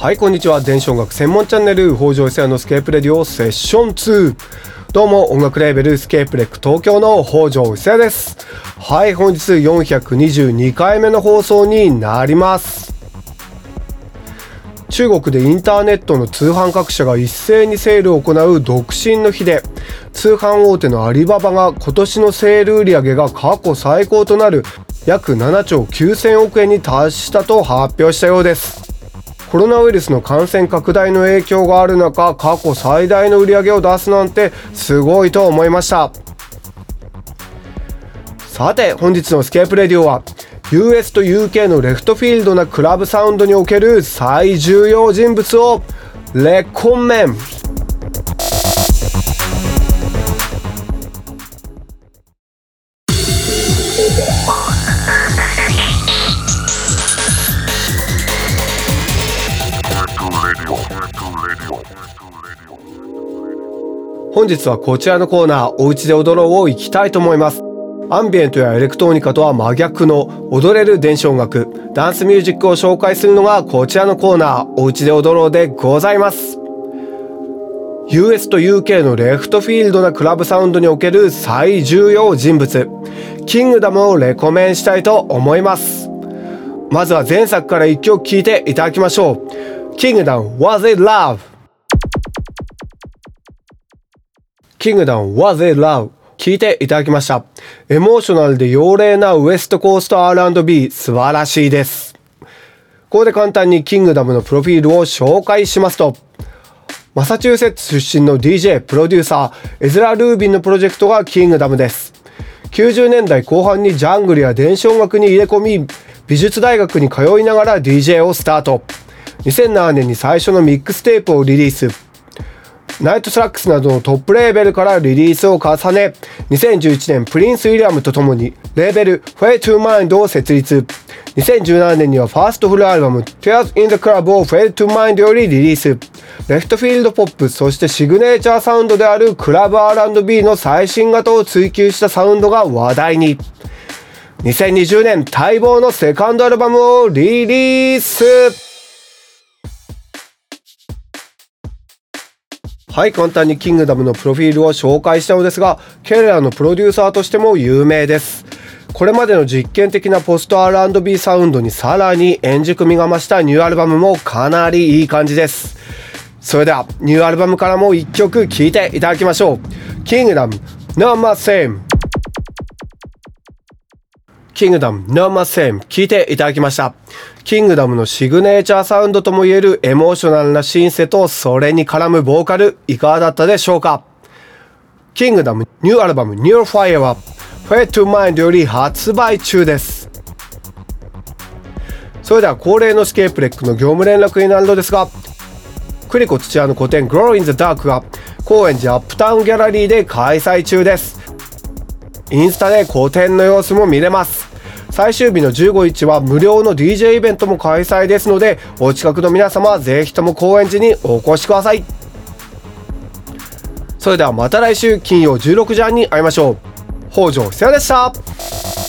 はいこんにちは。電子音楽専門チャンネル北条久也のスケープレディオセッション2どうも音楽レーベルスケープレック東京の北条久也です。はい本日422回目の放送になります。中国でインターネットの通販各社が一斉にセールを行う独身の日で通販大手のアリババが今年のセール売上が過去最高となる約7兆9000億円に達したと発表したようです。コロナウイルスの感染拡大の影響がある中過去最大の売り上げを出すなんてすごいと思いました。さて本日のスケープレディオは US と UK のレフトフィールドなクラブサウンドにおける最重要人物をレコメン。本日はこちらのコーナーおうちで踊ろうを行きたいと思います。アンビエントやエレクトロニカとは真逆の踊れる電子音楽ダンスミュージックを紹介するのがこちらのコーナーおうちで踊ろうでございます。US と UK のレフトフィールドなクラブサウンドにおける最重要人物キングダムをレコメンしたいと思います。まずは前作から一曲聴いていただきましょう。キングダム Was It Love? キングダム Was It Love 聞いていただきました。エモーショナルで妖霊なウエストコースト R&B 素晴らしいです。ここで簡単にキングダムのプロフィールを紹介しますと、マサチューセッツ出身の DJ、プロデューサー、エズラ・ルービンのプロジェクトがキングダムです。90年代後半にジャングルや電子音楽に入れ込み、美術大学に通いながら DJ をスタート。2007年に最初のミックステープをリリース。ナイトスラッグスなどのトップレーベルからリリースを重ね、2011年プリンス・ウィリアムと共にレーベル Fade to Mind を設立。2017年にはファーストフルアルバム Tears in the Club を Fade to Mind よりリリース。レフトフィールドポップ、そしてシグネチャーサウンドであるクラブ R&B の最新型を追求したサウンドが話題に。2020年待望のセカンドアルバムをリリースはい簡単にキングダムのプロフィールを紹介したのですがケレラのプロデューサーとしても有名です。これまでの実験的なポスト R&B サウンドにさらに円熟味が増したニューアルバムもかなりいい感じです。それではニューアルバムからも1曲聴いていただきましょう。キングダム No m o Same キングダム No m o Same 聴いていただきました。キングダムのシグネーチャーサウンドともいえるエモーショナルなシンセとそれに絡むボーカルいかがだったでしょうか？キングダムニューアルバム New Fire は Fade to Mind より発売中です。それでは恒例のスケープレックの業務連絡になるのですがクリコ土屋の個展 Grow in the Dark が高円寺アップタウンギャラリーで開催中です。インスタで個展の様子も見れます。最終日の15日は無料の DJ イベントも開催ですのでお近くの皆様ぜひとも高円寺にお越しください。それではまた来週金曜16時半に会いましょう。北条久也でした。